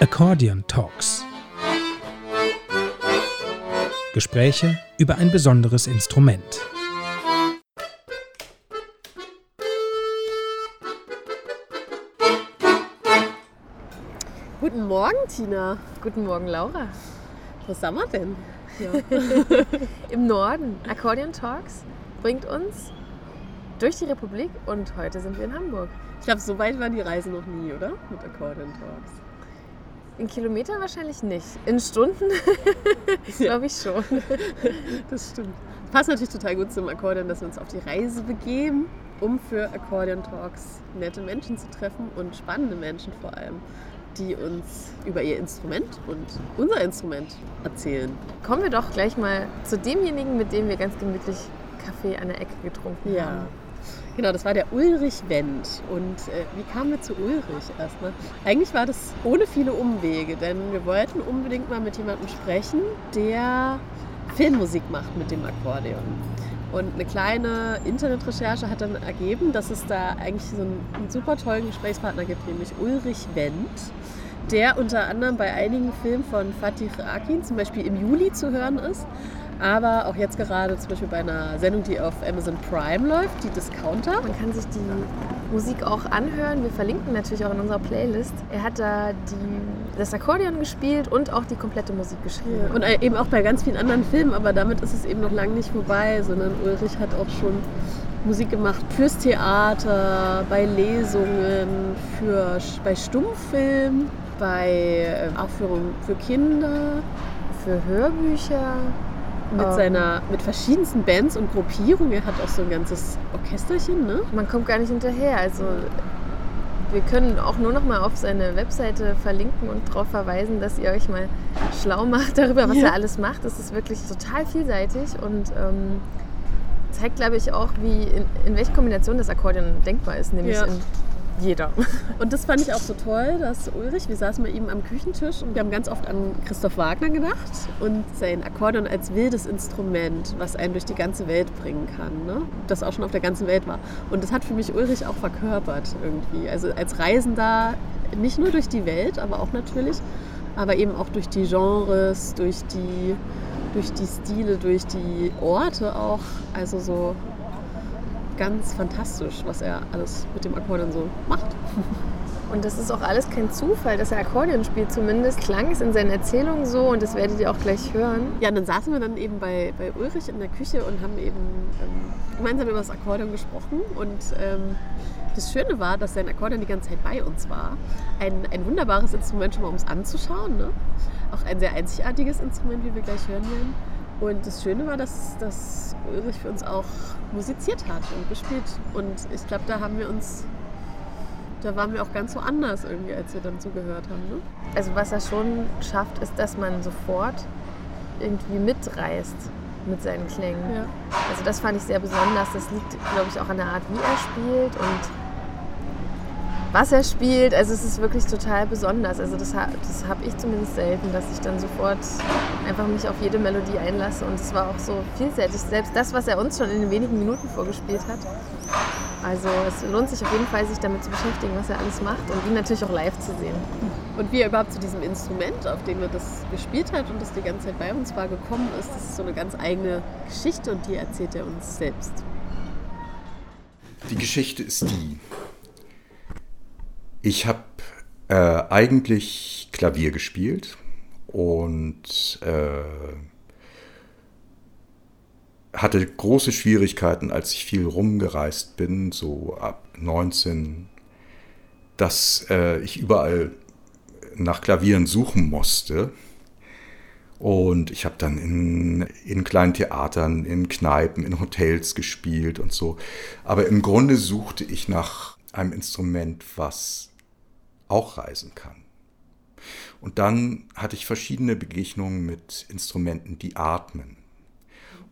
Accordion Talks. Gespräche über ein besonderes Instrument. Guten Morgen, Tina. Guten Morgen, Laura. Wo sind wir denn? Ja. Im Norden. Accordion Talks bringt uns durch die Republik und heute sind wir in Hamburg. Ich glaube, so weit war die Reise noch nie, oder? Mit Accordion Talks. In Kilometern wahrscheinlich nicht. In Stunden glaube ich schon. Das stimmt. Passt natürlich total gut zum Akkordeon, dass wir uns auf die Reise begeben, um für Accordion Talks nette Menschen zu treffen und spannende Menschen vor allem, die uns über ihr Instrument und unser Instrument erzählen. Kommen wir doch gleich mal zu demjenigen, mit dem wir ganz gemütlich Kaffee an der Ecke getrunken Ja. haben. Genau, das war der Ulrich Wendt. Und äh, wie kamen wir zu Ulrich erstmal? Eigentlich war das ohne viele Umwege, denn wir wollten unbedingt mal mit jemandem sprechen, der Filmmusik macht mit dem Akkordeon. Und eine kleine Internetrecherche hat dann ergeben, dass es da eigentlich so einen, einen super tollen Gesprächspartner gibt, nämlich Ulrich Wendt, der unter anderem bei einigen Filmen von Fatih Akin, zum Beispiel im Juli zu hören ist, aber auch jetzt gerade zum Beispiel bei einer Sendung, die auf Amazon Prime läuft, die Discounter. Man kann sich die Musik auch anhören. Wir verlinken natürlich auch in unserer Playlist. Er hat da die, das Akkordeon gespielt und auch die komplette Musik geschrieben. Und eben auch bei ganz vielen anderen Filmen, aber damit ist es eben noch lange nicht vorbei, sondern Ulrich hat auch schon Musik gemacht fürs Theater, bei Lesungen, für, bei Stummfilm, bei äh, Aufführungen für Kinder, für Hörbücher. mit, Ähm. seiner, mit verschiedensten Bands und Gruppierungen. Er hat auch so ein ganzes Orchesterchen, ne? Man kommt gar nicht hinterher. Also wir können auch nur noch mal auf seine Webseite verlinken und darauf verweisen, dass ihr euch mal schlau macht darüber, was Ja. er alles macht. Es ist wirklich total vielseitig und ähm, zeigt, glaube ich, auch, wie in, in welcher Kombination das Akkordeon denkbar ist, nämlich Ja. in jeder. Und das fand ich auch so toll, dass Ulrich, wir saßen bei ihm am Küchentisch und wir haben ganz oft an Christoph Wagner gedacht und sein Akkordeon als wildes Instrument, was einen durch die ganze Welt bringen kann, ne? das auch schon auf der ganzen Welt war. Und das hat für mich Ulrich auch verkörpert irgendwie. Also als Reisender nicht nur durch die Welt, aber auch natürlich, aber eben auch durch die Genres, durch die, durch die Stile, durch die Orte auch. Also so ganz fantastisch, was er alles mit dem Akkordeon so macht. Und das ist auch alles kein Zufall, dass er Akkordeon spielt. Zumindest klang es in seinen Erzählungen so und das werdet ihr auch gleich hören. Ja, und dann saßen wir dann eben bei, bei Ulrich in der Küche und haben eben ähm, gemeinsam über das Akkordeon gesprochen. Und ähm, das Schöne war, dass sein Akkordeon die ganze Zeit bei uns war. Ein, ein wunderbares Instrument schon mal, um es anzuschauen. Ne? Auch ein sehr einzigartiges Instrument, wie wir gleich hören werden. Und das Schöne war, dass, dass Ulrich für uns auch musiziert hat und gespielt. Und ich glaube, da haben wir uns, da waren wir auch ganz so anders irgendwie, als wir dann zugehört haben. Ne? Also was er schon schafft, ist, dass man sofort irgendwie mitreißt mit seinen Klängen. Ja. Also das fand ich sehr besonders. Das liegt, glaube ich, auch an der Art, wie er spielt und was er spielt. Also es ist wirklich total besonders. Also das, das habe ich zumindest selten, dass ich dann sofort einfach mich auf jede Melodie einlasse. Und es war auch so vielseitig. Selbst das, was er uns schon in den wenigen Minuten vorgespielt hat. Also es lohnt sich auf jeden Fall, sich damit zu beschäftigen, was er alles macht und ihn natürlich auch live zu sehen. Und wie er überhaupt zu diesem Instrument, auf dem er das gespielt hat und das die ganze Zeit bei uns war, gekommen ist, das ist so eine ganz eigene Geschichte und die erzählt er uns selbst. Die Geschichte ist die. Ich habe äh, eigentlich Klavier gespielt und äh, hatte große Schwierigkeiten, als ich viel rumgereist bin, so ab 19, dass äh, ich überall nach Klavieren suchen musste. Und ich habe dann in, in kleinen Theatern, in Kneipen, in Hotels gespielt und so. Aber im Grunde suchte ich nach einem Instrument, was auch reisen kann. Und dann hatte ich verschiedene Begegnungen mit Instrumenten, die atmen.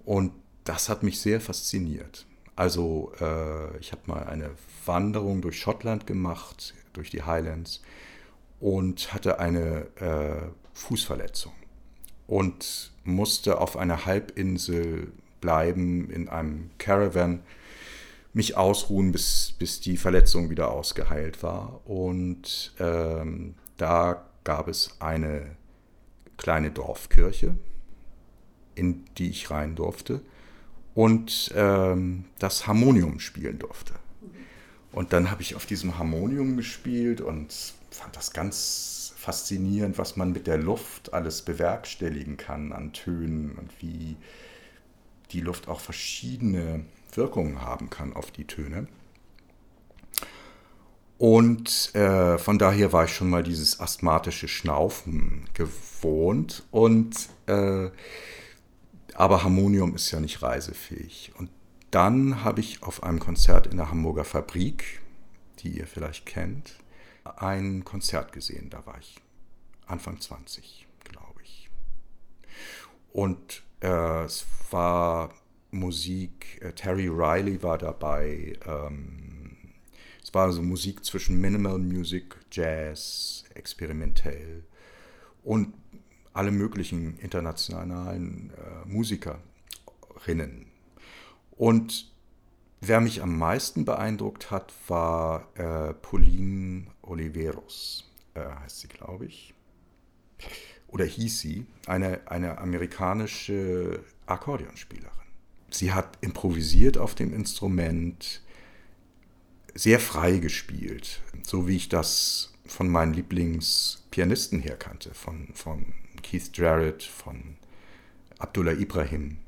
Und das hat mich sehr fasziniert. Also äh, ich habe mal eine Wanderung durch Schottland gemacht, durch die Highlands und hatte eine äh, Fußverletzung und musste auf einer Halbinsel bleiben in einem Caravan, mich ausruhen, bis, bis die Verletzung wieder ausgeheilt war. Und ähm, da gab es eine kleine Dorfkirche, in die ich rein durfte und ähm, das Harmonium spielen durfte. Und dann habe ich auf diesem Harmonium gespielt und fand das ganz faszinierend, was man mit der Luft alles bewerkstelligen kann an Tönen und wie die Luft auch verschiedene Wirkungen haben kann auf die Töne. Und äh, von daher war ich schon mal dieses asthmatische Schnaufen gewohnt. Und äh, aber Harmonium ist ja nicht reisefähig. Und dann habe ich auf einem Konzert in der Hamburger Fabrik, die ihr vielleicht kennt, ein Konzert gesehen. Da war ich Anfang 20, glaube ich. Und äh, es war Musik, äh, Terry Riley war dabei. Ähm, es war so Musik zwischen Minimal Music, Jazz, experimentell und alle möglichen internationalen äh, Musikerinnen. Und wer mich am meisten beeindruckt hat, war äh, Pauline Oliveros, heißt sie, glaube ich. Oder hieß sie, eine, eine amerikanische Akkordeonspielerin. Sie hat improvisiert auf dem Instrument, sehr frei gespielt, so wie ich das von meinen Lieblingspianisten her kannte, von, von Keith Jarrett, von Abdullah Ibrahim,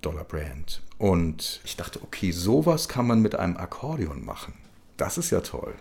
Dollar Brand. Und ich dachte, okay, sowas kann man mit einem Akkordeon machen. Das ist ja toll.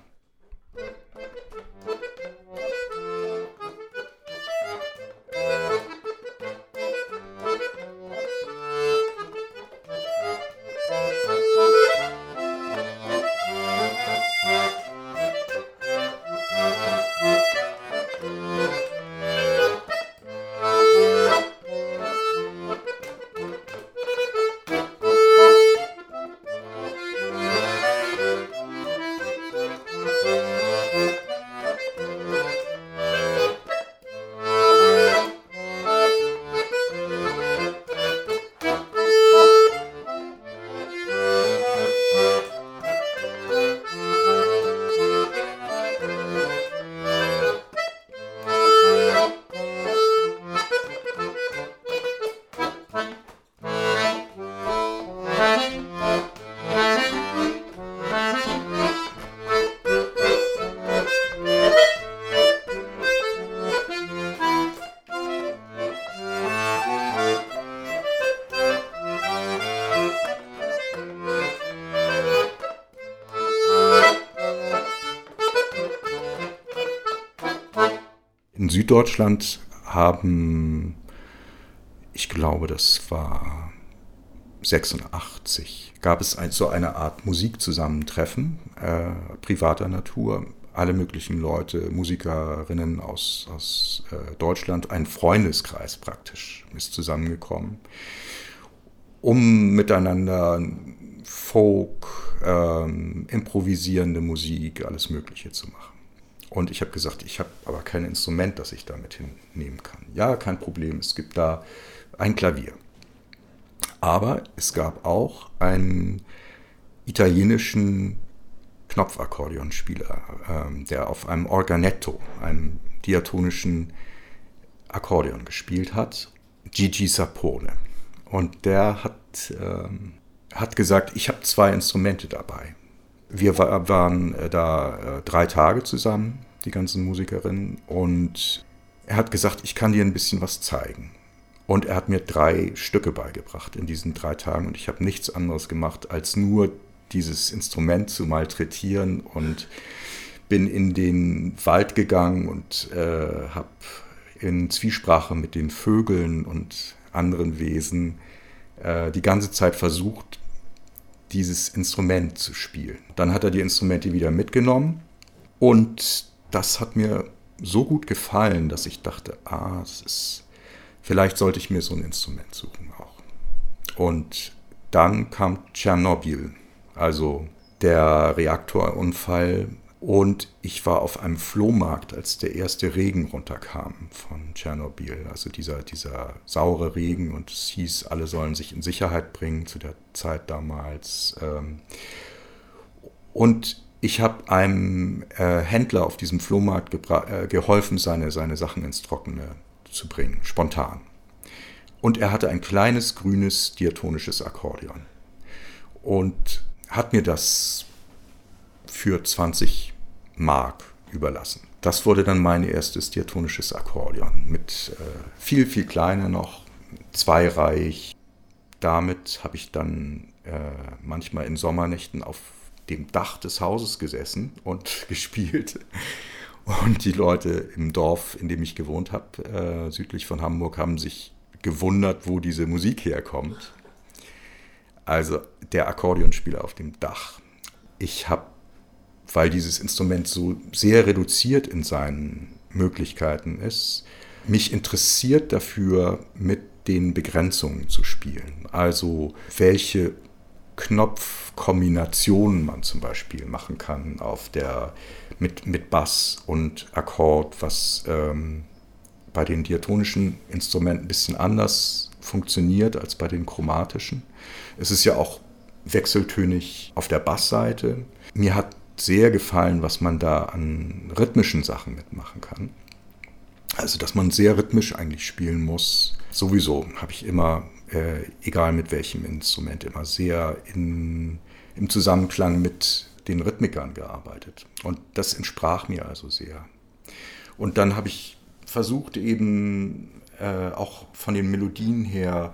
Süddeutschland haben, ich glaube, das war 86, gab es ein, so eine Art Musikzusammentreffen äh, privater Natur. Alle möglichen Leute, Musikerinnen aus, aus äh, Deutschland, ein Freundeskreis praktisch ist zusammengekommen, um miteinander Folk, ähm, improvisierende Musik, alles Mögliche zu machen. Und ich habe gesagt, ich habe aber kein Instrument, das ich damit hinnehmen kann. Ja, kein Problem, es gibt da ein Klavier. Aber es gab auch einen italienischen Knopfakkordeonspieler, ähm, der auf einem Organetto, einem diatonischen Akkordeon gespielt hat, Gigi Sapone. Und der hat, ähm, hat gesagt, ich habe zwei Instrumente dabei. Wir waren äh, da äh, drei Tage zusammen, die ganzen Musikerinnen, und er hat gesagt, ich kann dir ein bisschen was zeigen. Und er hat mir drei Stücke beigebracht in diesen drei Tagen und ich habe nichts anderes gemacht, als nur dieses Instrument zu malträtieren und bin in den Wald gegangen und äh, habe in Zwiesprache mit den Vögeln und anderen Wesen äh, die ganze Zeit versucht, dieses Instrument zu spielen. Dann hat er die Instrumente wieder mitgenommen und das hat mir so gut gefallen, dass ich dachte, ah, es ist, vielleicht sollte ich mir so ein Instrument suchen auch. Und dann kam Tschernobyl, also der Reaktorunfall und ich war auf einem Flohmarkt, als der erste Regen runterkam von Tschernobyl. Also dieser, dieser saure Regen und es hieß, alle sollen sich in Sicherheit bringen zu der Zeit damals. Ähm. Und Ich habe einem äh, Händler auf diesem Flohmarkt äh, geholfen, seine, seine Sachen ins Trockene zu bringen, spontan. Und er hatte ein kleines grünes diatonisches Akkordeon und hat mir das für 20 Mark überlassen. Das wurde dann mein erstes diatonisches Akkordeon mit äh, viel, viel kleiner noch, zweireich. Damit habe ich dann äh, manchmal in Sommernächten auf dem Dach des Hauses gesessen und gespielt. Und die Leute im Dorf, in dem ich gewohnt habe, äh, südlich von Hamburg, haben sich gewundert, wo diese Musik herkommt. Also der Akkordeonspieler auf dem Dach. Ich habe, weil dieses Instrument so sehr reduziert in seinen Möglichkeiten ist, mich interessiert dafür, mit den Begrenzungen zu spielen. Also welche Knopfkombinationen man zum Beispiel machen kann auf der, mit, mit Bass und Akkord, was ähm, bei den diatonischen Instrumenten ein bisschen anders funktioniert als bei den chromatischen. Es ist ja auch wechseltönig auf der Bassseite. Mir hat sehr gefallen, was man da an rhythmischen Sachen mitmachen kann. Also, dass man sehr rhythmisch eigentlich spielen muss. Sowieso habe ich immer äh, egal mit welchem Instrument, immer sehr in, im Zusammenklang mit den Rhythmikern gearbeitet. Und das entsprach mir also sehr. Und dann habe ich versucht eben äh, auch von den Melodien her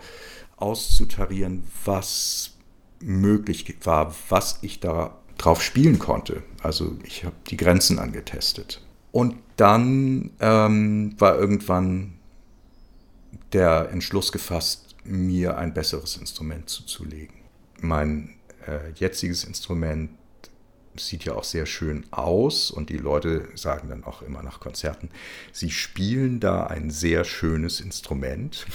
auszutarieren, was möglich war, was ich da drauf spielen konnte. Also ich habe die Grenzen angetestet. Und dann ähm, war irgendwann der Entschluss gefasst, mir ein besseres Instrument zuzulegen. Mein äh, jetziges Instrument sieht ja auch sehr schön aus und die Leute sagen dann auch immer nach Konzerten, sie spielen da ein sehr schönes Instrument.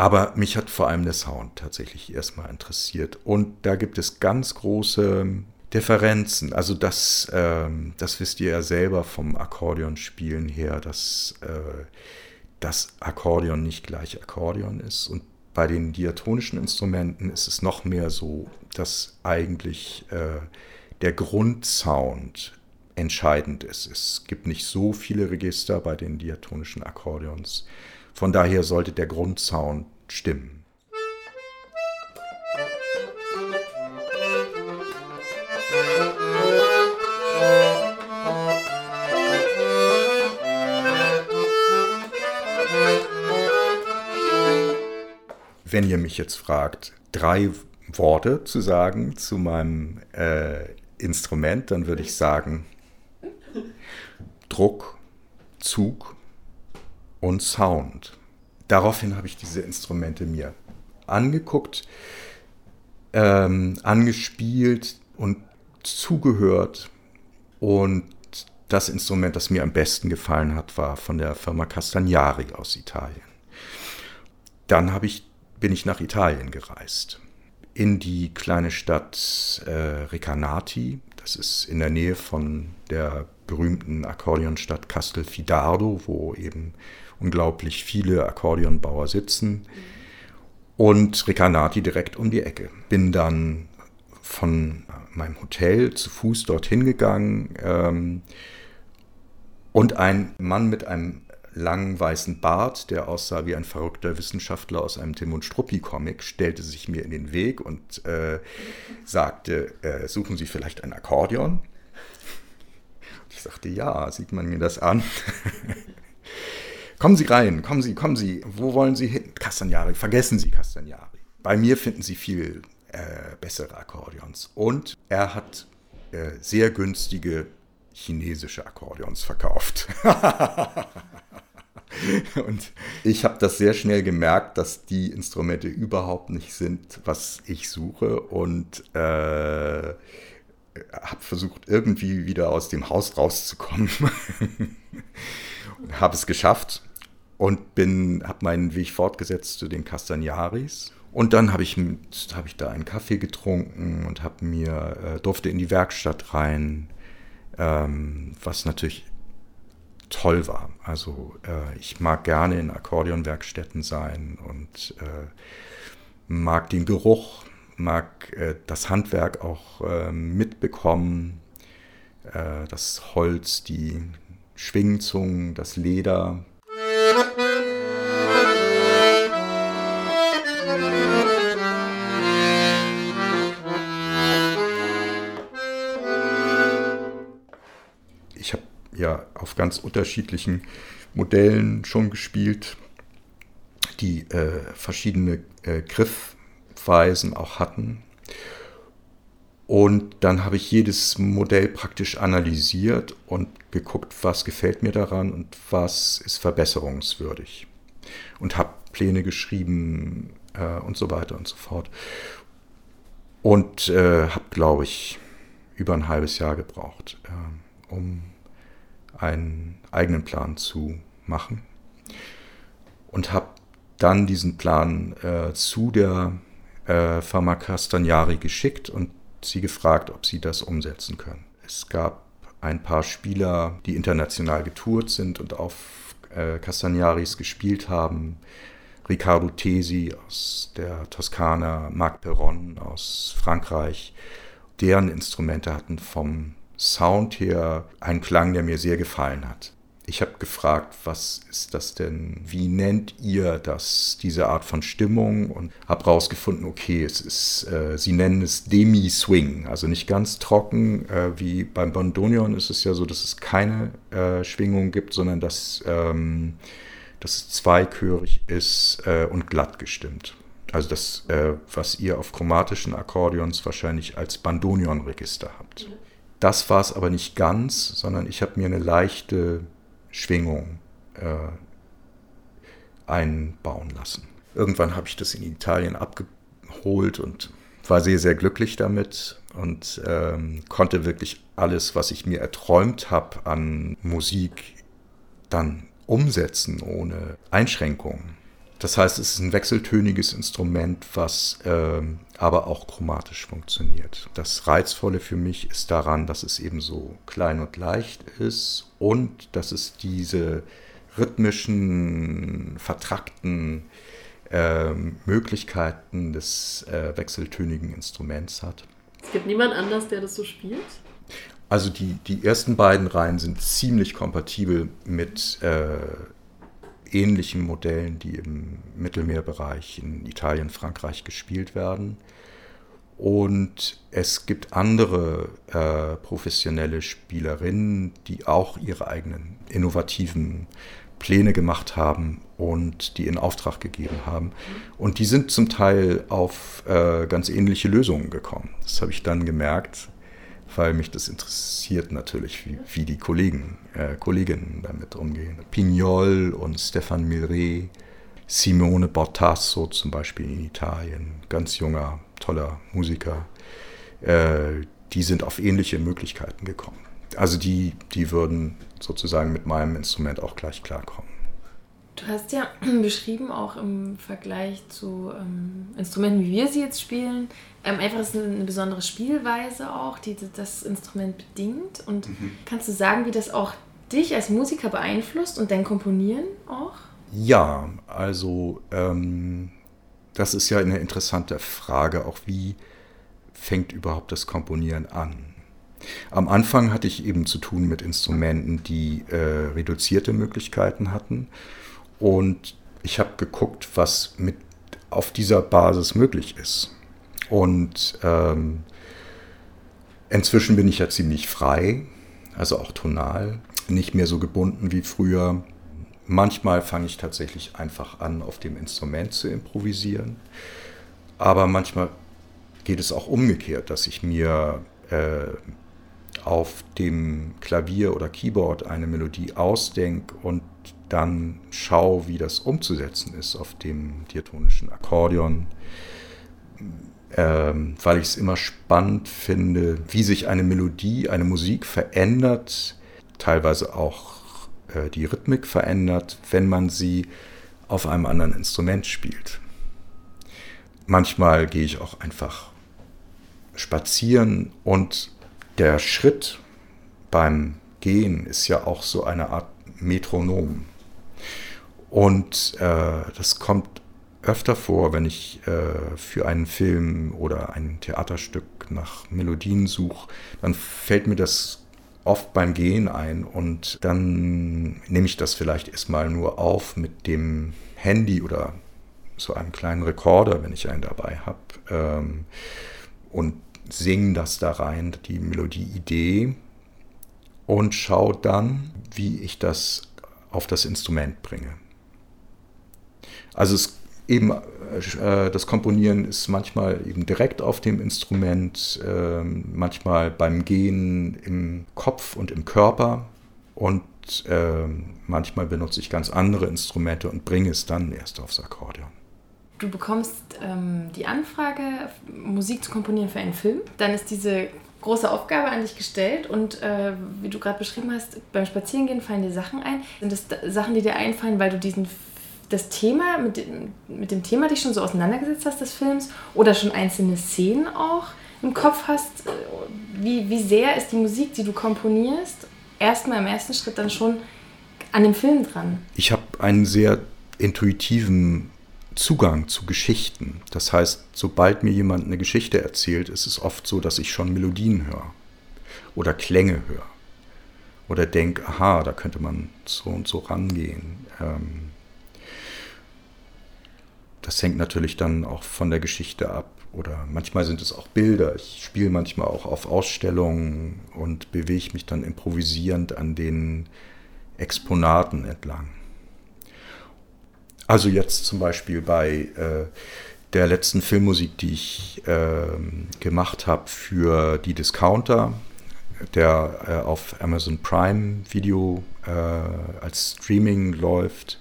Aber mich hat vor allem der Sound tatsächlich erstmal interessiert. Und da gibt es ganz große Differenzen. Also das, ähm, das wisst ihr ja selber vom Akkordeonspielen her, dass äh, das Akkordeon nicht gleich Akkordeon ist. Und bei den diatonischen Instrumenten ist es noch mehr so, dass eigentlich äh, der Grundsound entscheidend ist. Es gibt nicht so viele Register bei den diatonischen Akkordeons. Von daher sollte der Grundsound stimmen. wenn ihr mich jetzt fragt, drei Worte zu sagen zu meinem äh, Instrument, dann würde ich sagen Druck, Zug und Sound. Daraufhin habe ich diese Instrumente mir angeguckt, ähm, angespielt und zugehört. Und das Instrument, das mir am besten gefallen hat, war von der Firma Castagnari aus Italien. Dann ich bin ich nach Italien gereist. In die kleine Stadt äh, Recanati, das ist in der Nähe von der berühmten Akkordeonstadt Castelfidardo, wo eben unglaublich viele Akkordeonbauer sitzen. Und Recanati direkt um die Ecke. Bin dann von meinem Hotel zu Fuß dorthin gegangen ähm, und ein Mann mit einem langen weißen Bart, der aussah wie ein verrückter Wissenschaftler aus einem Tim und Struppi-Comic, stellte sich mir in den Weg und äh, sagte, äh, suchen Sie vielleicht ein Akkordeon? Ich sagte, ja, sieht man mir das an. kommen Sie rein, kommen Sie, kommen Sie, wo wollen Sie hin? Castagnari, vergessen Sie Castagnari. Bei mir finden Sie viel äh, bessere Akkordeons. Und er hat äh, sehr günstige chinesische Akkordeons verkauft. Und ich habe das sehr schnell gemerkt, dass die Instrumente überhaupt nicht sind, was ich suche. Und äh, habe versucht, irgendwie wieder aus dem Haus rauszukommen. habe es geschafft und bin, habe meinen Weg fortgesetzt zu den Castagnaris. Und dann habe ich, hab ich da einen Kaffee getrunken und habe mir, äh, durfte in die Werkstatt rein, ähm, was natürlich toll war. Also äh, ich mag gerne in Akkordeonwerkstätten sein und äh, mag den Geruch, mag äh, das Handwerk auch äh, mitbekommen, äh, das Holz, die Schwingzungen, das Leder. Ja auf ganz unterschiedlichen Modellen schon gespielt, die äh, verschiedene äh, Griffweisen auch hatten. Und dann habe ich jedes Modell praktisch analysiert und geguckt, was gefällt mir daran und was ist verbesserungswürdig. Und habe Pläne geschrieben äh, und so weiter und so fort. Und äh, habe, glaube ich, über ein halbes Jahr gebraucht, äh, um einen eigenen Plan zu machen. Und habe dann diesen Plan äh, zu der äh, Firma Castagnari geschickt und sie gefragt, ob sie das umsetzen können. Es gab ein paar Spieler, die international getourt sind und auf äh, Castagnaris gespielt haben. Riccardo Tesi aus der Toskana, Marc Perron aus Frankreich. Deren Instrumente hatten vom Sound her einen Klang, der mir sehr gefallen hat. Ich habe gefragt, was ist das denn? Wie nennt ihr das, diese Art von Stimmung? Und habe herausgefunden, okay, es ist, äh, sie nennen es Demi-Swing, also nicht ganz trocken. Äh, wie beim Bandonion ist es ja so, dass es keine äh, Schwingung gibt, sondern dass, ähm, dass es zweichörig ist äh, und glatt gestimmt. Also das, äh, was ihr auf chromatischen Akkordeons wahrscheinlich als Bandonion-Register habt. Das war es aber nicht ganz, sondern ich habe mir eine leichte Schwingung äh, einbauen lassen. Irgendwann habe ich das in Italien abgeholt und war sehr, sehr glücklich damit und ähm, konnte wirklich alles, was ich mir erträumt habe an Musik, dann umsetzen ohne Einschränkungen. Das heißt, es ist ein wechseltöniges Instrument, was äh, aber auch chromatisch funktioniert. Das Reizvolle für mich ist daran, dass es eben so klein und leicht ist und dass es diese rhythmischen, vertrackten äh, Möglichkeiten des äh, wechseltönigen Instruments hat. Es gibt niemand anders, der das so spielt? Also die, die ersten beiden Reihen sind ziemlich kompatibel mit äh, ähnlichen Modellen, die im Mittelmeerbereich in Italien, Frankreich gespielt werden. Und es gibt andere äh, professionelle Spielerinnen, die auch ihre eigenen innovativen Pläne gemacht haben und die in Auftrag gegeben haben. Und die sind zum Teil auf äh, ganz ähnliche Lösungen gekommen. Das habe ich dann gemerkt, weil mich das interessiert natürlich, wie, wie die Kollegen, äh, Kolleginnen damit umgehen. Pignol und Stefan Milre, Simone Bortasso zum Beispiel in Italien, ganz junger, toller Musiker, äh, die sind auf ähnliche Möglichkeiten gekommen. Also die, die würden sozusagen mit meinem Instrument auch gleich klarkommen. Du hast ja beschrieben, auch im Vergleich zu ähm, Instrumenten, wie wir sie jetzt spielen, ähm, einfach ist eine, besondere Spielweise auch, die das Instrument bedingt. Und mhm. kannst du sagen, wie das auch dich als Musiker beeinflusst und dein Komponieren auch? Ja, also ähm, das ist ja eine interessante Frage, auch wie fängt überhaupt das Komponieren an? Am Anfang hatte ich eben zu tun mit Instrumenten, die äh, reduzierte Möglichkeiten hatten. Und ich habe geguckt, was mit auf dieser Basis möglich ist. Und ähm, inzwischen bin ich ja ziemlich frei, also auch tonal, nicht mehr so gebunden wie früher. Manchmal fange ich tatsächlich einfach an, auf dem Instrument zu improvisieren. Aber manchmal geht es auch umgekehrt, dass ich mir äh, auf dem Klavier oder Keyboard eine Melodie ausdenke und dann schaue, wie das umzusetzen ist auf dem diatonischen Akkordeon ähm, weil ich es immer spannend finde, wie sich eine Melodie, eine Musik verändert, teilweise auch äh, die Rhythmik verändert, wenn man sie auf einem anderen Instrument spielt. Manchmal gehe ich auch einfach spazieren und der Schritt beim Gehen ist ja auch so eine Art Metronom. Und äh, das kommt öfter vor, wenn ich äh, für einen Film oder ein Theaterstück nach Melodien suche, dann fällt mir das oft beim Gehen ein und dann nehme ich das vielleicht erstmal nur auf mit dem Handy oder so einem kleinen Rekorder, wenn ich einen dabei habe ähm, und singe das da rein, die Melodieidee und schaue dann, wie ich das auf das Instrument bringe. Also es eben äh, das Komponieren ist manchmal eben direkt auf dem Instrument, äh, manchmal beim Gehen im Kopf und im Körper und äh, manchmal benutze ich ganz andere Instrumente und bringe es dann erst aufs Akkordeon. Du bekommst ähm, die Anfrage, Musik zu komponieren für einen Film. Dann ist diese große Aufgabe an dich gestellt und äh, wie du gerade beschrieben hast, beim Spazierengehen fallen dir Sachen ein. Sind das Sachen, die dir einfallen, weil du diesen das Thema, mit dem, mit dem Thema dich schon so auseinandergesetzt hast des Films oder schon einzelne Szenen auch im Kopf hast, äh, wie, wie sehr ist die Musik, die du komponierst, erstmal im ersten Schritt dann schon an dem Film dran? Ich habe einen sehr intuitiven Zugang zu Geschichten. Das heißt, sobald mir jemand eine Geschichte erzählt, ist es oft so, dass ich schon Melodien höre oder Klänge höre oder denke, aha, da könnte man so und so rangehen. Ähm, das hängt natürlich dann auch von der Geschichte ab. Oder manchmal sind es auch Bilder. Ich spiele manchmal auch auf Ausstellungen und bewege mich dann improvisierend an den Exponaten entlang. Also jetzt zum Beispiel bei äh, der letzten Filmmusik, die ich äh, gemacht habe für die Discounter, der äh, auf Amazon Prime Video äh, als Streaming läuft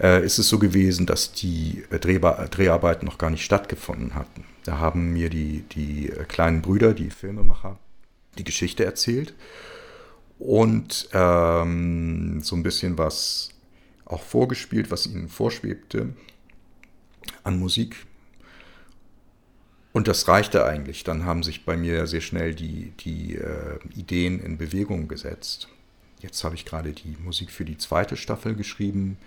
äh, ist es so gewesen, dass die äh, Dreharbeiten noch gar nicht stattgefunden hatten. Da haben mir die, die äh, kleinen Brüder, die Filmemacher, die Geschichte erzählt und ähm, so ein bisschen was auch vorgespielt, was ihnen vorschwebte an Musik. Und das reichte eigentlich. Dann haben sich bei mir sehr schnell die, die äh, Ideen in Bewegung gesetzt. Jetzt habe ich gerade die Musik für die zweite Staffel geschrieben.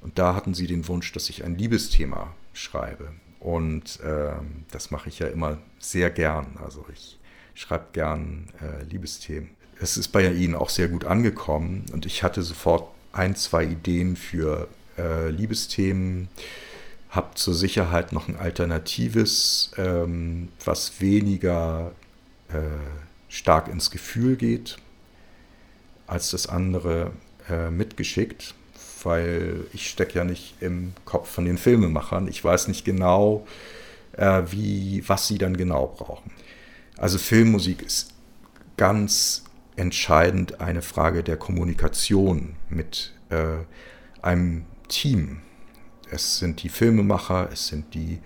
Und da hatten sie den Wunsch, dass ich ein Liebesthema schreibe. Und äh, das mache ich ja immer sehr gern. Also ich schreibe gern äh, Liebesthemen. Es ist bei Ihnen auch sehr gut angekommen und ich hatte sofort ein, zwei Ideen für äh, Liebesthemen. Habe zur Sicherheit noch ein alternatives, ähm, was weniger äh, stark ins Gefühl geht als das andere äh, mitgeschickt weil ich stecke ja nicht im Kopf von den Filmemachern. Ich weiß nicht genau, äh, wie, was sie dann genau brauchen. Also Filmmusik ist ganz entscheidend eine Frage der Kommunikation mit äh, einem Team. Es sind die Filmemacher, es sind die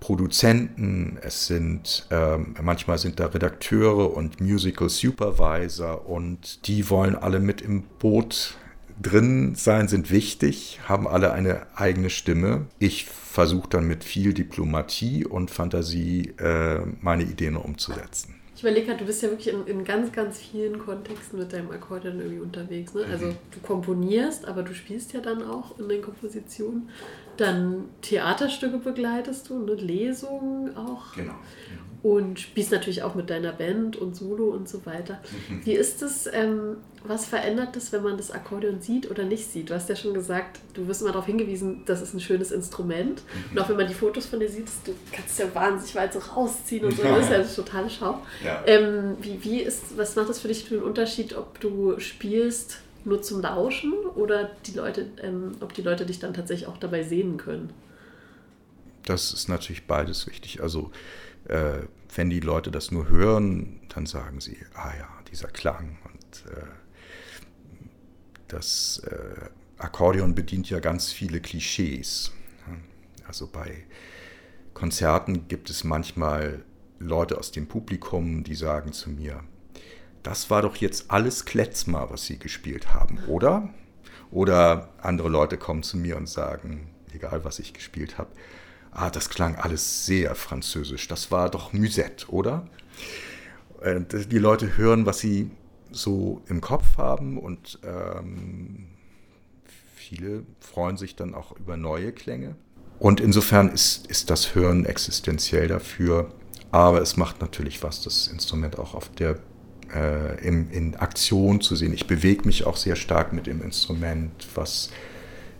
Produzenten, es sind ähm, manchmal sind da Redakteure und Musical Supervisor und die wollen alle mit im Boot drin sein sind wichtig, haben alle eine eigene Stimme. Ich versuche dann mit viel Diplomatie und Fantasie äh, meine Ideen umzusetzen. Ich überlege gerade, du bist ja wirklich in, in, ganz, ganz vielen Kontexten mit deinem Akkordeon irgendwie unterwegs. Ne? Also mhm. du komponierst, aber du spielst ja dann auch in den Kompositionen. Dann Theaterstücke begleitest du, ne? Lesungen auch. Genau und spielst natürlich auch mit deiner Band und Solo und so weiter. Mhm. Wie ist es, ähm, was verändert das, wenn man das Akkordeon sieht oder nicht sieht? Du hast ja schon gesagt, du wirst immer darauf hingewiesen, das ist ein schönes Instrument. Mhm. Und auch wenn man die Fotos von dir sieht, du kannst es ja wahnsinnig weit so rausziehen und so, das ist ja eine totale Schau. Ja. Ähm, wie, wie ist, was macht das für dich für einen Unterschied, ob du spielst nur zum Lauschen oder die Leute, ähm, ob die Leute dich dann tatsächlich auch dabei sehen können? Das ist natürlich beides wichtig. Also äh, wenn die Leute das nur hören, dann sagen sie, ah ja, dieser Klang. Und äh, das äh, Akkordeon bedient ja ganz viele Klischees. Also bei Konzerten gibt es manchmal Leute aus dem Publikum, die sagen zu mir, das war doch jetzt alles Kletzmer, was Sie gespielt haben, oder? Oder andere Leute kommen zu mir und sagen, egal was ich gespielt habe, ah, das klang alles sehr französisch. Das war doch Musette, oder? Äh, die Leute hören, was sie so im Kopf haben und ähm, viele freuen sich dann auch über neue Klänge. Und insofern ist, ist das Hören existenziell dafür. Aber es macht natürlich was, das Instrument auch auf der, äh, in, in Aktion zu sehen. Ich bewege mich auch sehr stark mit dem Instrument, was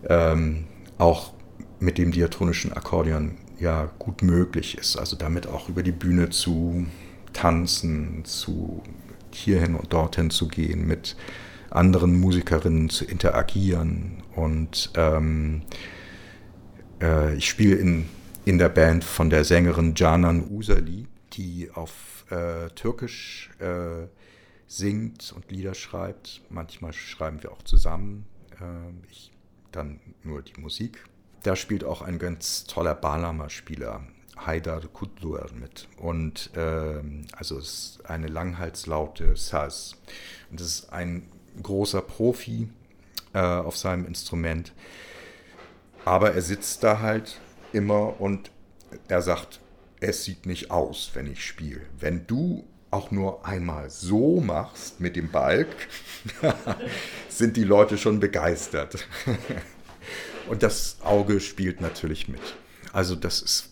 ähm, auch mit dem diatonischen Akkordeon ja gut möglich ist. Also damit auch über die Bühne zu tanzen, zu hierhin und dorthin zu gehen, mit anderen Musikerinnen zu interagieren. Und ähm, äh, ich spiele in, in der Band von der Sängerin Canan Usali, die auf äh, Türkisch äh, singt und Lieder schreibt. Manchmal schreiben wir auch zusammen. Äh, ich dann nur die Musik. Da spielt auch ein ganz toller Balama-Spieler, Haidar Kudluer, mit. Und ähm, also es ist eine langhalslaute Saz. Und das ist ein großer Profi äh, auf seinem Instrument. Aber er sitzt da halt immer und er sagt, es sieht nicht aus, wenn ich spiele. Wenn du auch nur einmal so machst mit dem Balk, sind die Leute schon begeistert. und das Auge spielt natürlich mit. Also das ist,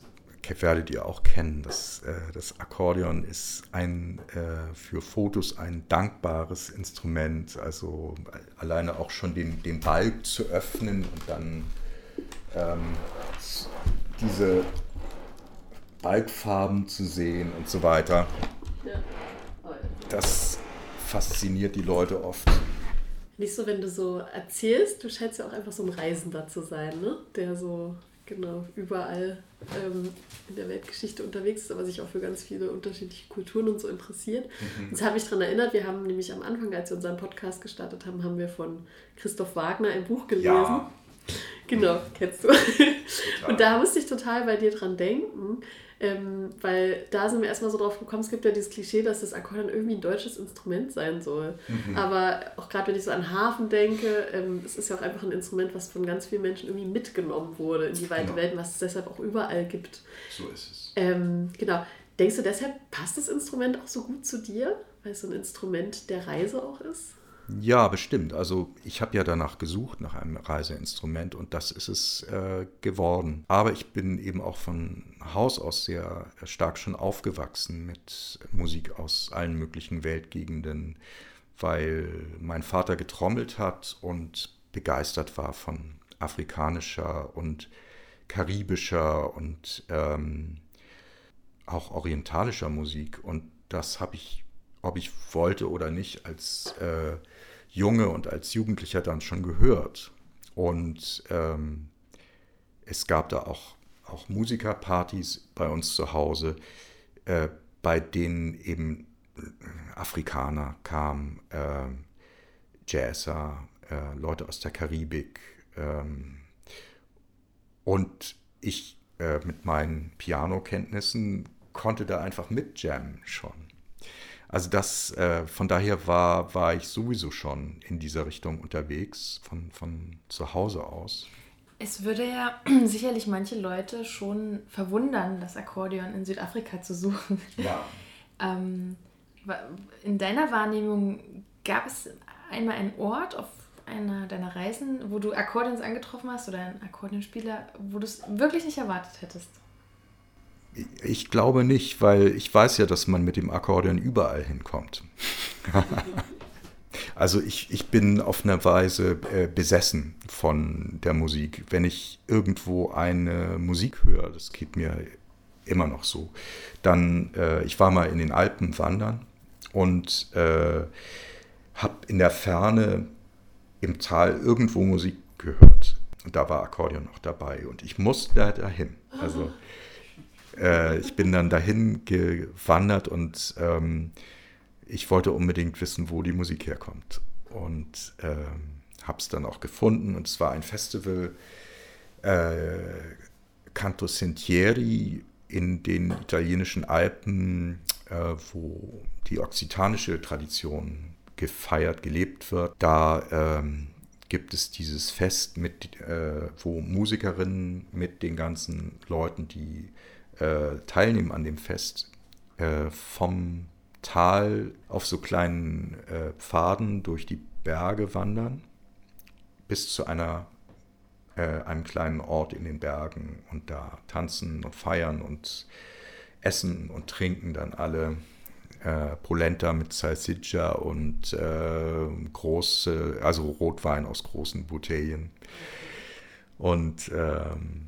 werdet ihr auch kennen, das, äh, das Akkordeon ist ein, äh, für Fotos ein dankbares Instrument. Also alleine auch schon den, den Balk zu öffnen und dann ähm, diese Balkfarben zu sehen und so weiter. Das fasziniert die Leute oft. Nicht so, wenn du so erzählst, du scheinst ja auch einfach so ein Reisender zu sein, ne? der so genau überall ähm, in der Weltgeschichte unterwegs ist, aber sich auch für ganz viele unterschiedliche Kulturen und so interessiert. Mhm. Das habe ich daran erinnert, wir haben nämlich am Anfang, als wir unseren Podcast gestartet haben, haben wir von Christoph Wagner ein Buch gelesen. Ja. Genau, kennst du. Und da musste ich total bei dir dran denken, ähm, weil da sind wir erstmal so drauf gekommen, es gibt ja dieses Klischee, dass das Akkordeon irgendwie ein deutsches Instrument sein soll. Mhm. Aber auch gerade wenn ich so an Hafen denke, ähm, es ist ja auch einfach ein Instrument, was von ganz vielen Menschen irgendwie mitgenommen wurde in die weite genau. Welt, was es deshalb auch überall gibt. So ist es. Ähm, genau. Denkst du deshalb, passt das Instrument auch so gut zu dir, weil es so ein Instrument der Reise auch ist? Ja, bestimmt. Also ich habe ja danach gesucht, nach einem Reiseinstrument und das ist es äh, geworden. Aber ich bin eben auch von Haus aus sehr stark schon aufgewachsen mit Musik aus allen möglichen Weltgegenden, weil mein Vater getrommelt hat und begeistert war von afrikanischer und karibischer und ähm, auch orientalischer Musik. Und das habe ich ob ich wollte oder nicht, als äh, Junge und als Jugendlicher dann schon gehört. Und ähm, es gab da auch, auch Musikerpartys bei uns zu Hause, äh, bei denen eben Afrikaner kamen, äh, Jazzer, äh, Leute aus der Karibik. Ähm, und ich äh, mit meinen Pianokenntnissen konnte da einfach mit jammen schon. Also das, äh, von daher war, war ich sowieso schon in dieser Richtung unterwegs, von, von zu Hause aus. Es würde ja sicherlich manche Leute schon verwundern, das Akkordeon in Südafrika zu suchen. Ja. ähm, in deiner Wahrnehmung gab es einmal einen Ort auf einer deiner Reisen, wo du Akkordeons angetroffen hast oder einen Akkordeonspieler, wo du es wirklich nicht erwartet hättest? Ich glaube nicht, weil ich weiß ja, dass man mit dem Akkordeon überall hinkommt. also ich, ich bin auf eine Weise äh, besessen von der Musik. Wenn ich irgendwo eine Musik höre, das geht mir immer noch so, dann, äh, ich war mal in den Alpen wandern und äh, habe in der Ferne im Tal irgendwo Musik gehört. Und da war Akkordeon noch dabei und ich musste dahin. Also äh, ich bin dann dahin gewandert und ähm, ich wollte unbedingt wissen, wo die Musik herkommt. Und äh, habe es dann auch gefunden und es war ein Festival äh, Canto Sentieri in den italienischen Alpen, äh, wo die okzitanische Tradition gefeiert, gelebt wird. Da ähm, gibt es dieses Fest, mit, äh, wo Musikerinnen mit den ganzen Leuten, die äh, teilnehmen an dem Fest, äh, vom Tal auf so kleinen äh, Pfaden durch die Berge wandern bis zu einer äh, einem kleinen Ort in den Bergen und da tanzen und feiern und essen und trinken dann alle äh, Polenta mit Salsiccia und äh, große, also Rotwein aus großen Bouteillen. Und ähm,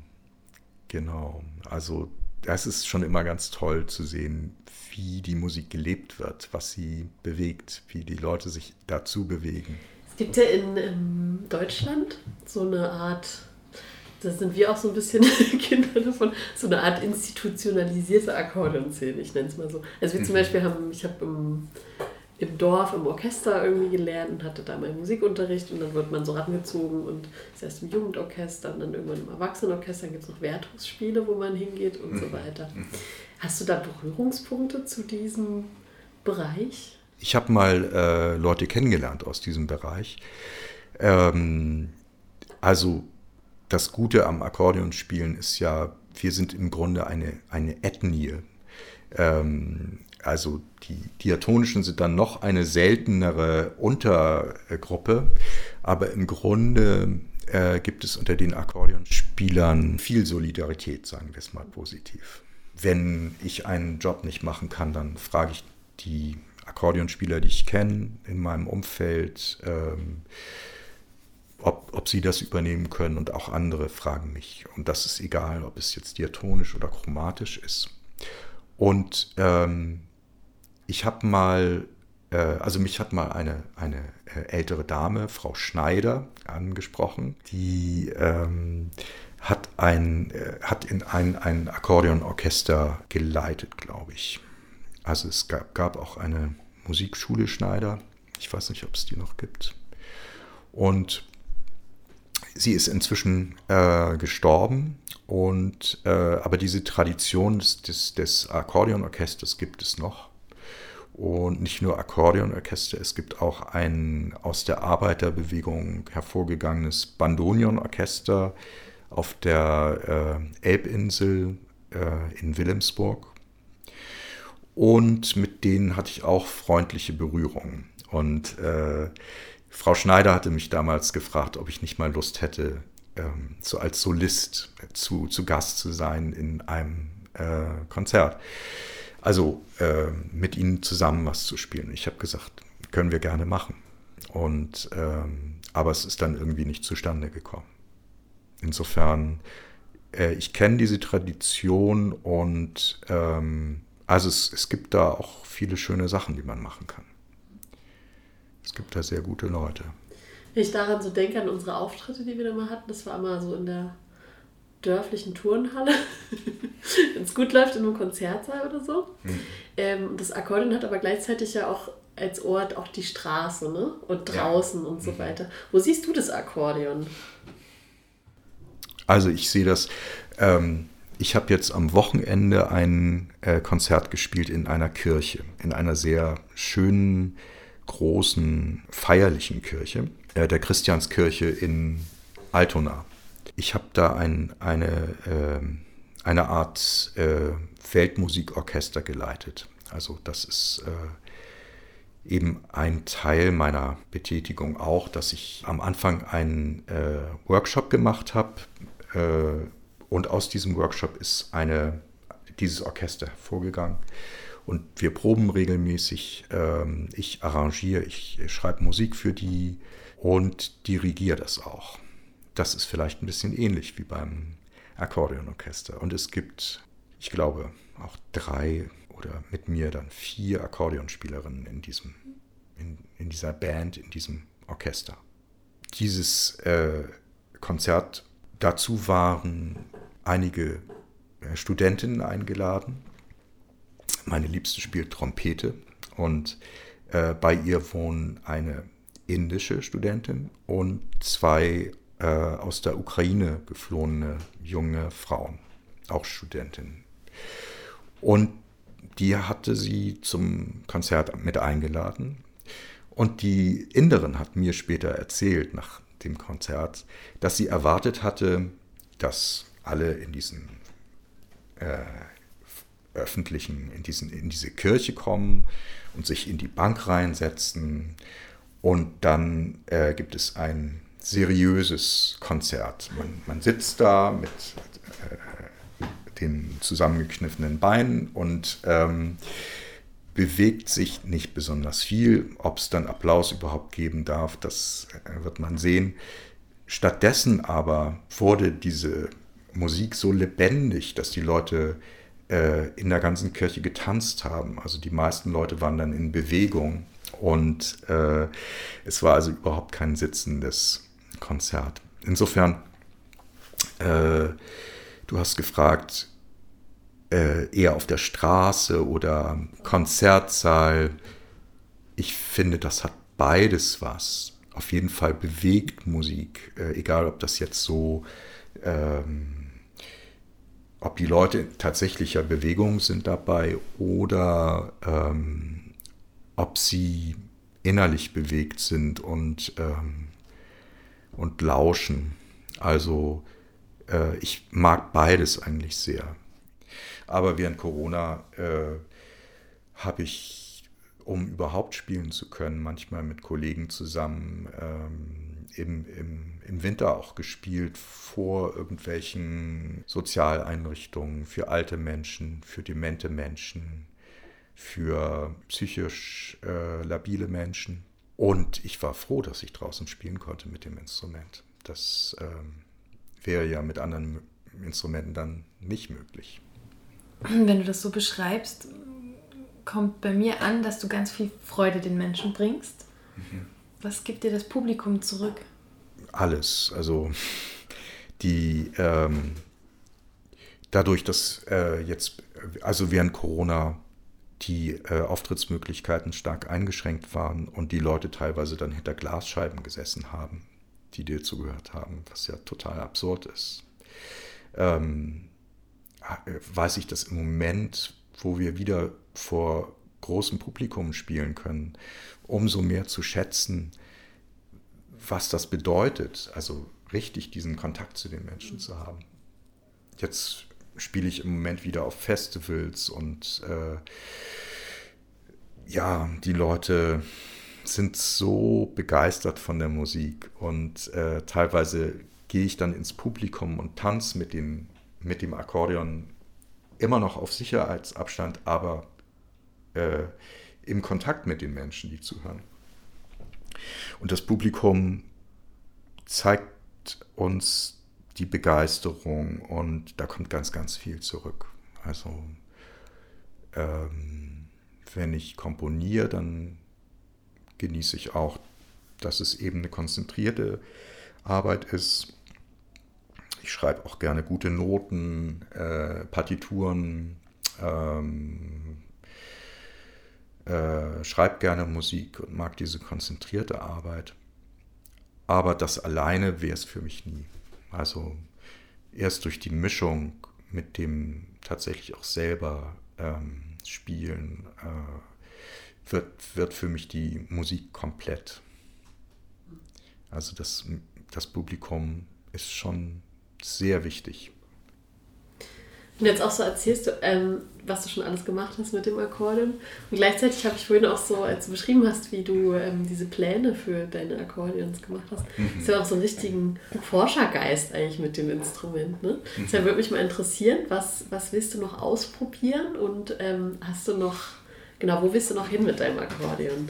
genau, also das ist schon immer ganz toll zu sehen, wie die Musik gelebt wird, was sie bewegt, wie die Leute sich dazu bewegen. Es gibt ja in, in Deutschland so eine Art da sind wir auch so ein bisschen Kinder davon, so eine Art institutionalisierte Akkordeonszene, ich nenne es mal so. Also wir zum mhm. Beispiel haben, ich habe im, im Dorf, im Orchester irgendwie gelernt und hatte da meinen Musikunterricht und dann wird man so rangezogen und das heißt im Jugendorchester und dann irgendwann im Erwachsenenorchester, dann gibt es noch Wertungsspiele, wo man hingeht und so mhm. weiter. Mhm. Hast du da Berührungspunkte zu diesem Bereich? Ich habe mal äh, Leute kennengelernt aus diesem Bereich. Ähm, also das Gute am Akkordeonspielen ist ja, wir sind im Grunde eine, eine Ethnie. Ähm, also die Diatonischen sind dann noch eine seltenere Untergruppe, aber im Grunde äh, gibt es unter den Akkordeonspielern viel Solidarität, sagen wir es mal positiv. Wenn ich einen Job nicht machen kann, dann frage ich die Akkordeonspieler, die ich kenne in meinem Umfeld, ähm, ob, ob sie das übernehmen können und auch andere fragen mich. Und das ist egal, ob es jetzt diatonisch oder chromatisch ist. Und ähm, ich habe mal, äh, also mich hat mal eine, eine äh, ältere Dame, Frau Schneider, angesprochen, die ähm, hat, ein, äh, hat in ein, ein Akkordeonorchester geleitet, glaube ich. Also es gab, gab auch eine Musikschule Schneider. Ich weiß nicht, ob es die noch gibt. Und Sie ist inzwischen äh, gestorben, und, äh, aber diese Tradition des, des, des Akkordeonorchesters gibt es noch. Und nicht nur Akkordeonorchester, es gibt auch ein aus der Arbeiterbewegung hervorgegangenes Bandonionorchester auf der äh, Elbinsel äh, in Wilhelmsburg. Und mit denen hatte ich auch freundliche Berührungen. Und äh, Frau Schneider hatte mich damals gefragt, ob ich nicht mal Lust hätte, ähm, so als Solist zu, zu Gast zu sein in einem äh, Konzert. Also äh, mit ihnen zusammen was zu spielen. Ich habe gesagt, können wir gerne machen. Und ähm, aber es ist dann irgendwie nicht zustande gekommen. Insofern, äh, ich kenne diese Tradition und ähm, also es, es gibt da auch viele schöne Sachen, die man machen kann. Es gibt da sehr gute Leute. Wenn ich daran so denke, an unsere Auftritte, die wir da mal hatten, das war immer so in der dörflichen Turnhalle, wenn es gut läuft, in einem Konzertsaal oder so. Hm. Ähm, das Akkordeon hat aber gleichzeitig ja auch als Ort auch die Straße ne? und draußen ja. und so mhm. weiter. Wo siehst du das Akkordeon? Also ich sehe das, ähm, ich habe jetzt am Wochenende ein äh, Konzert gespielt in einer Kirche, in einer sehr schönen großen feierlichen Kirche, äh, der Christianskirche in Altona. Ich habe da ein, eine, äh, eine Art äh, Weltmusikorchester geleitet. Also das ist äh, eben ein Teil meiner Betätigung auch, dass ich am Anfang einen äh, Workshop gemacht habe äh, und aus diesem Workshop ist eine, dieses Orchester hervorgegangen. Und wir proben regelmäßig. Ähm, ich arrangiere, ich schreibe Musik für die und dirigiere das auch. Das ist vielleicht ein bisschen ähnlich wie beim Akkordeonorchester. Und es gibt, ich glaube, auch drei oder mit mir dann vier Akkordeonspielerinnen in, diesem, in, in dieser Band, in diesem Orchester. Dieses äh, Konzert, dazu waren einige äh, Studentinnen eingeladen meine Liebste spielt Trompete und äh, bei ihr wohnen eine indische Studentin und zwei äh, aus der Ukraine geflohene junge Frauen, auch Studentinnen. Und die hatte sie zum Konzert mit eingeladen. Und die Inderin hat mir später erzählt, nach dem Konzert, dass sie erwartet hatte, dass alle in diesen äh, öffentlichen, in, diesen, in diese Kirche kommen und sich in die Bank reinsetzen. Und dann äh, gibt es ein seriöses Konzert. Man, man sitzt da mit äh, den zusammengekniffenen Beinen und ähm, bewegt sich nicht besonders viel. Ob es dann Applaus überhaupt geben darf, das äh, wird man sehen. Stattdessen aber wurde diese Musik so lebendig, dass die Leute äh, in der ganzen Kirche getanzt haben. Also die meisten Leute waren dann in Bewegung und äh, es war also überhaupt kein sitzendes Konzert. Insofern, äh, du hast gefragt, äh, eher auf der Straße oder Konzertsaal. Ich finde, das hat beides was. Auf jeden Fall bewegt Musik, äh, egal ob das jetzt so, ähm, ob die Leute tatsächlicher Bewegung sind dabei oder ähm, ob sie innerlich bewegt sind und, ähm, und lauschen. Also äh, ich mag beides eigentlich sehr. Aber während Corona äh, habe ich, um überhaupt spielen zu können, manchmal mit Kollegen zusammen ähm, im, im, im Winter auch gespielt vor irgendwelchen Sozialeinrichtungen für alte Menschen, für demente Menschen, für psychisch äh, labile Menschen. Und ich war froh, dass ich draußen spielen konnte mit dem Instrument. Das ähm, wäre ja mit anderen Instrumenten dann nicht möglich. Wenn du das so beschreibst, kommt bei mir an, dass du ganz viel Freude den Menschen bringst. Mhm. Was gibt dir das Publikum zurück? Alles. Also die ähm, dadurch, dass äh, jetzt, also während Corona die äh, Auftrittsmöglichkeiten stark eingeschränkt waren und die Leute teilweise dann hinter Glasscheiben gesessen haben, die dir zugehört haben, was ja total absurd ist. Ähm, weiß ich das im Moment, wo wir wieder vor großem Publikum spielen können, umso mehr zu schätzen, was das bedeutet, also richtig diesen Kontakt zu den Menschen zu haben. Jetzt spiele ich im Moment wieder auf Festivals und äh, ja, die Leute sind so begeistert von der Musik und äh, teilweise gehe ich dann ins Publikum und tanze mit den mit dem Akkordeon immer noch auf Sicherheitsabstand, aber äh, im Kontakt mit den Menschen, die zuhören. Und das Publikum zeigt uns die Begeisterung und da kommt ganz, ganz viel zurück. Also ähm, wenn ich komponiere, dann genieße ich auch, dass es eben eine konzentrierte Arbeit ist ich schreibe auch gerne gute Noten, äh, Partituren, ähm, äh, schreibe gerne Musik und mag diese konzentrierte Arbeit. Aber das alleine wäre es für mich nie. Also erst durch die Mischung mit dem tatsächlich auch selber ähm, Spielen äh, wird, wird für mich die Musik komplett. Also das, das Publikum ist schon sehr wichtig. Und jetzt auch so erzählst du, ähm, was du schon alles gemacht hast mit dem Akkordeon. Und gleichzeitig habe ich vorhin auch so, als du beschrieben hast, wie du ähm, diese Pläne für deine Akkordeons gemacht hast, mhm. ist ja auch so einen richtigen Forschergeist eigentlich mit dem Instrument. Ne? Mhm. Deshalb würde mich mal interessieren, was, was willst du noch ausprobieren und ähm, hast du noch, genau, wo willst du noch hin mit deinem Akkordeon?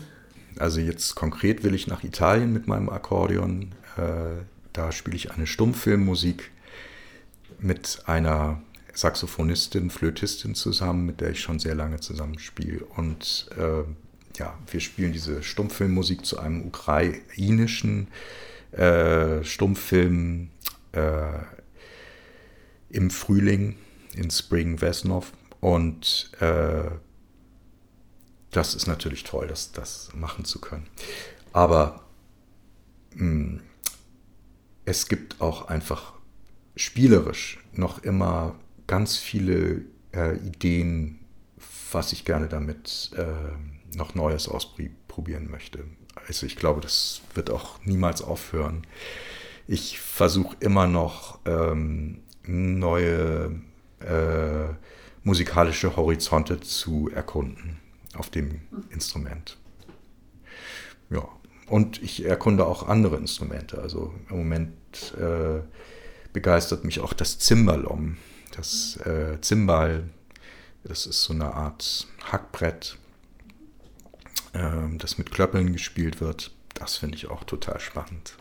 Also jetzt konkret will ich nach Italien mit meinem Akkordeon. Äh, da spiele ich eine Stummfilmmusik mit einer Saxophonistin, Flötistin zusammen, mit der ich schon sehr lange zusammenspiele. Und äh, ja, wir spielen diese Stummfilmmusik zu einem ukrainischen äh, Stummfilm äh, im Frühling in Spring Vesnov. Und äh, das ist natürlich toll, das, das machen zu können. Aber mh, hm, es gibt auch einfach spielerisch noch immer ganz viele äh, Ideen, was ich gerne damit äh, noch Neues ausprobieren möchte. Also ich glaube, das wird auch niemals aufhören. Ich versuche immer noch ähm, neue äh, musikalische Horizonte zu erkunden auf dem Instrument. Ja, und ich erkunde auch andere Instrumente. Also im Moment äh, begeistert mich auch das Zimbalom. Das äh, Zimbal, das ist so eine Art Hackbrett, äh, das mit Klöppeln gespielt wird. Das finde ich auch total spannend.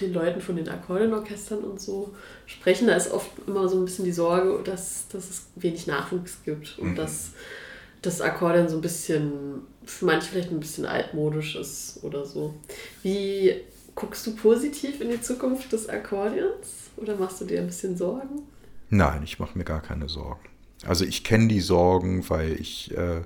Den Leuten von den Akkordeonorchestern und so sprechen, da ist oft immer so ein bisschen die Sorge, dass, dass es wenig Nachwuchs gibt und mhm. dass das Akkordeon so ein bisschen, für manche vielleicht ein bisschen altmodisch ist oder so. Wie guckst du positiv in die Zukunft des Akkordeons oder machst du dir ein bisschen Sorgen? Nein, ich mache mir gar keine Sorgen. Also ich kenne die Sorgen, weil ich äh,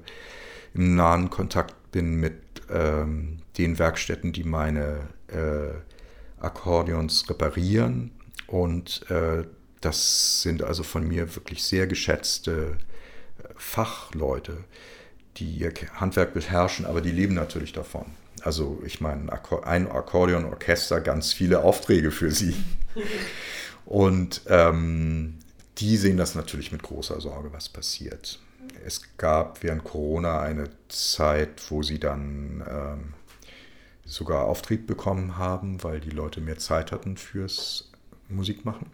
im nahen Kontakt bin mit ähm, den Werkstätten, die meine äh, Akkordeons reparieren. Und äh, das sind also von mir wirklich sehr geschätzte äh, Fachleute, die ihr Handwerk beherrschen, aber die leben natürlich davon. Also ich meine, ein Akkordeonorchester, ganz viele Aufträge für sie. Und ähm, die sehen das natürlich mit großer Sorge, was passiert. Es gab während Corona eine Zeit, wo sie dann ähm, sogar Auftrieb bekommen haben, weil die Leute mehr Zeit hatten fürs Musikmachen.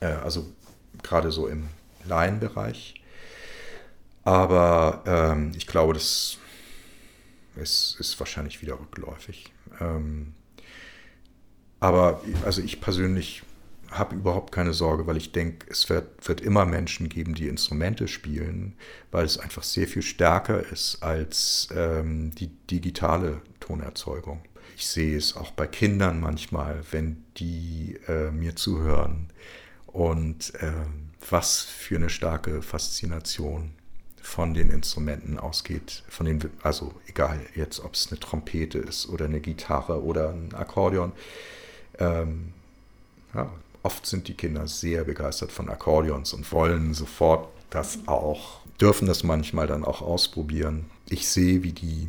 Äh, also gerade so im Laienbereich. Aber ähm, ich glaube, das ist, ist wahrscheinlich wieder rückläufig. Ähm, aber also ich persönlich habe überhaupt keine Sorge, weil ich denke, es wird, wird immer Menschen geben, die Instrumente spielen, weil es einfach sehr viel stärker ist als ähm, die digitale Tonerzeugung. Ich sehe es auch bei Kindern manchmal, wenn die äh, mir zuhören und äh, was für eine starke Faszination von den Instrumenten ausgeht, von den, also egal jetzt, ob es eine Trompete ist oder eine Gitarre oder ein Akkordeon. Ähm, ja, oft sind die Kinder sehr begeistert von Akkordeons und wollen sofort das auch, dürfen das manchmal dann auch ausprobieren. Ich sehe, wie die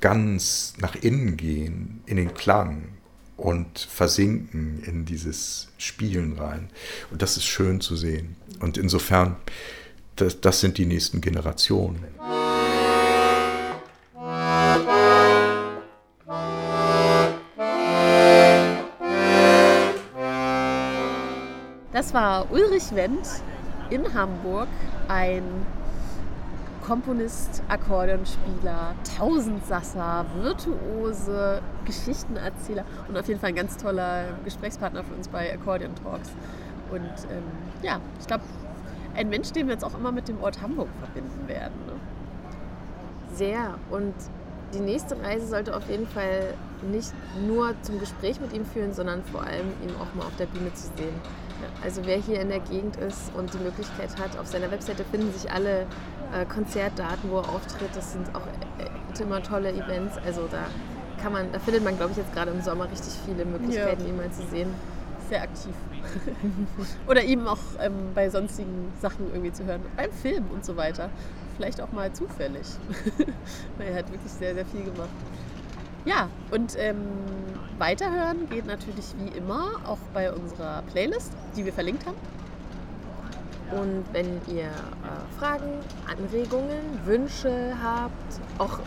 ganz nach innen gehen, in den Klang und versinken in dieses Spielen rein. Und das ist schön zu sehen. Und insofern, das, das sind die nächsten Generationen. Das war Ulrich Wendt in Hamburg, ein Komponist, Akkordeonspieler, Tausendsasser, Virtuose, Geschichtenerzähler und auf jeden Fall ein ganz toller Gesprächspartner für uns bei Accordion Talks. Und ähm, ja, ich glaube, ein Mensch, den wir jetzt auch immer mit dem Ort Hamburg verbinden werden. Ne? Sehr. Und die nächste Reise sollte auf jeden Fall nicht nur zum Gespräch mit ihm führen, sondern vor allem ihm auch mal auf der Bühne zu sehen. Also wer hier in der Gegend ist und die Möglichkeit hat, auf seiner Webseite finden sich alle äh, Konzertdaten, wo er auftritt. Das sind auch äh, immer tolle Events. Also da kann man, da findet man, glaube ich, jetzt gerade im Sommer richtig viele Möglichkeiten, ja. ihn mal zu sehen. Sehr aktiv. Oder ihm auch ähm, bei sonstigen Sachen irgendwie zu hören, beim Film und so weiter. Vielleicht auch mal zufällig. Weil er hat wirklich sehr, sehr viel gemacht. Ja, und ähm, weiterhören geht natürlich wie immer auch bei unserer Playlist, die wir verlinkt haben. Und wenn ihr äh, Fragen, Anregungen, Wünsche habt, auch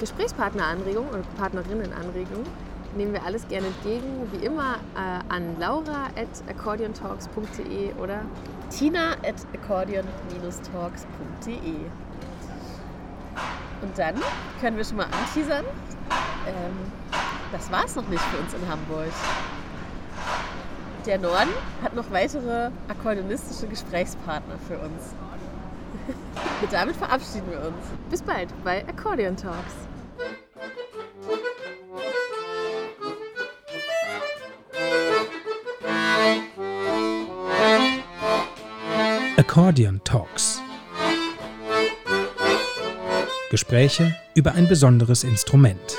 Gesprächspartner-Anregungen oder Partnerinnen-Anregungen, nehmen wir alles gerne entgegen. Wie immer äh, an laura at oder tina at accordion-talks.de. Und dann können wir schon mal anteasern. Ähm, das war es noch nicht für uns in Hamburg. Der Norden hat noch weitere akkordionistische Gesprächspartner für uns. Und damit verabschieden wir uns. Bis bald bei Accordion Talks. Accordion Talks. Gespräche über ein besonderes Instrument.